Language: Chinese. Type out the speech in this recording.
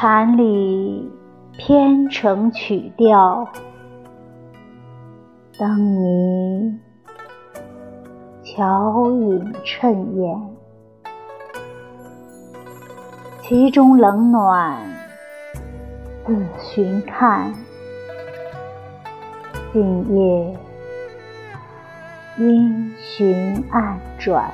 禅里偏成曲调，灯你巧影衬眼，其中冷暖自寻看。今夜，音寻暗转。